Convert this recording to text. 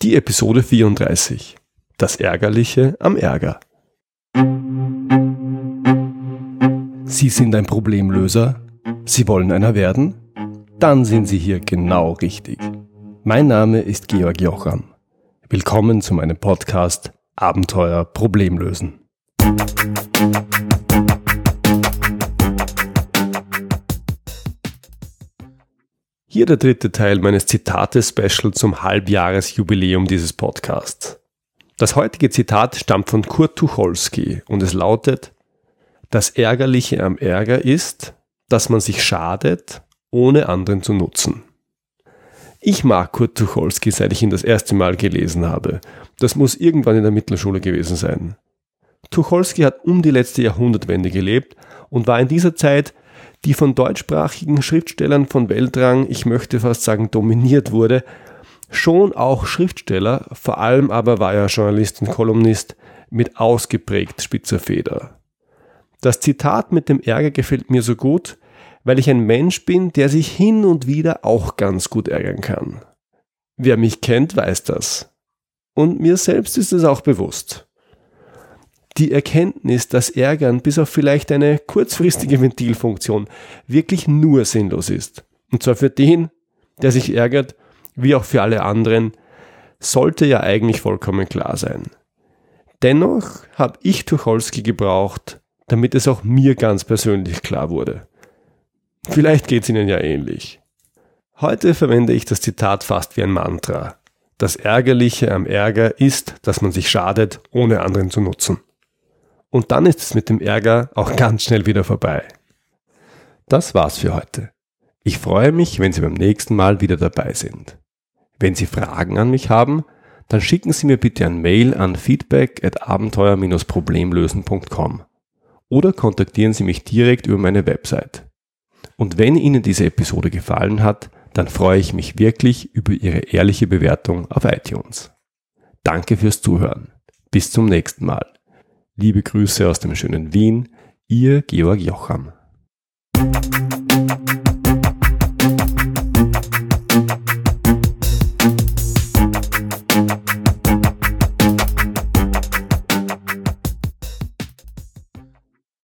Die Episode 34. Das Ärgerliche am Ärger. Sie sind ein Problemlöser? Sie wollen einer werden? Dann sind Sie hier genau richtig. Mein Name ist Georg Jocham. Willkommen zu meinem Podcast Abenteuer Problemlösen. Hier der dritte Teil meines Zitate-Special zum Halbjahresjubiläum dieses Podcasts. Das heutige Zitat stammt von Kurt Tucholsky und es lautet, das Ärgerliche am Ärger ist, dass man sich schadet, ohne anderen zu nutzen. Ich mag Kurt Tucholsky, seit ich ihn das erste Mal gelesen habe. Das muss irgendwann in der Mittelschule gewesen sein. Tucholsky hat um die letzte Jahrhundertwende gelebt und war in dieser Zeit die von deutschsprachigen Schriftstellern von Weltrang, ich möchte fast sagen, dominiert wurde, schon auch Schriftsteller, vor allem aber war er Journalist und Kolumnist mit ausgeprägt spitzer Feder. Das Zitat mit dem Ärger gefällt mir so gut, weil ich ein Mensch bin, der sich hin und wieder auch ganz gut ärgern kann. Wer mich kennt, weiß das. Und mir selbst ist es auch bewusst die Erkenntnis, dass Ärgern bis auf vielleicht eine kurzfristige Ventilfunktion wirklich nur sinnlos ist. Und zwar für den, der sich ärgert, wie auch für alle anderen, sollte ja eigentlich vollkommen klar sein. Dennoch habe ich Tucholsky gebraucht, damit es auch mir ganz persönlich klar wurde. Vielleicht geht es Ihnen ja ähnlich. Heute verwende ich das Zitat fast wie ein Mantra. Das Ärgerliche am Ärger ist, dass man sich schadet, ohne anderen zu nutzen. Und dann ist es mit dem Ärger auch ganz schnell wieder vorbei. Das war's für heute. Ich freue mich, wenn Sie beim nächsten Mal wieder dabei sind. Wenn Sie Fragen an mich haben, dann schicken Sie mir bitte ein Mail an feedback at abenteuer-problemlösen.com oder kontaktieren Sie mich direkt über meine Website. Und wenn Ihnen diese Episode gefallen hat, dann freue ich mich wirklich über Ihre ehrliche Bewertung auf iTunes. Danke fürs Zuhören. Bis zum nächsten Mal. Liebe Grüße aus dem schönen Wien, Ihr Georg Jocham.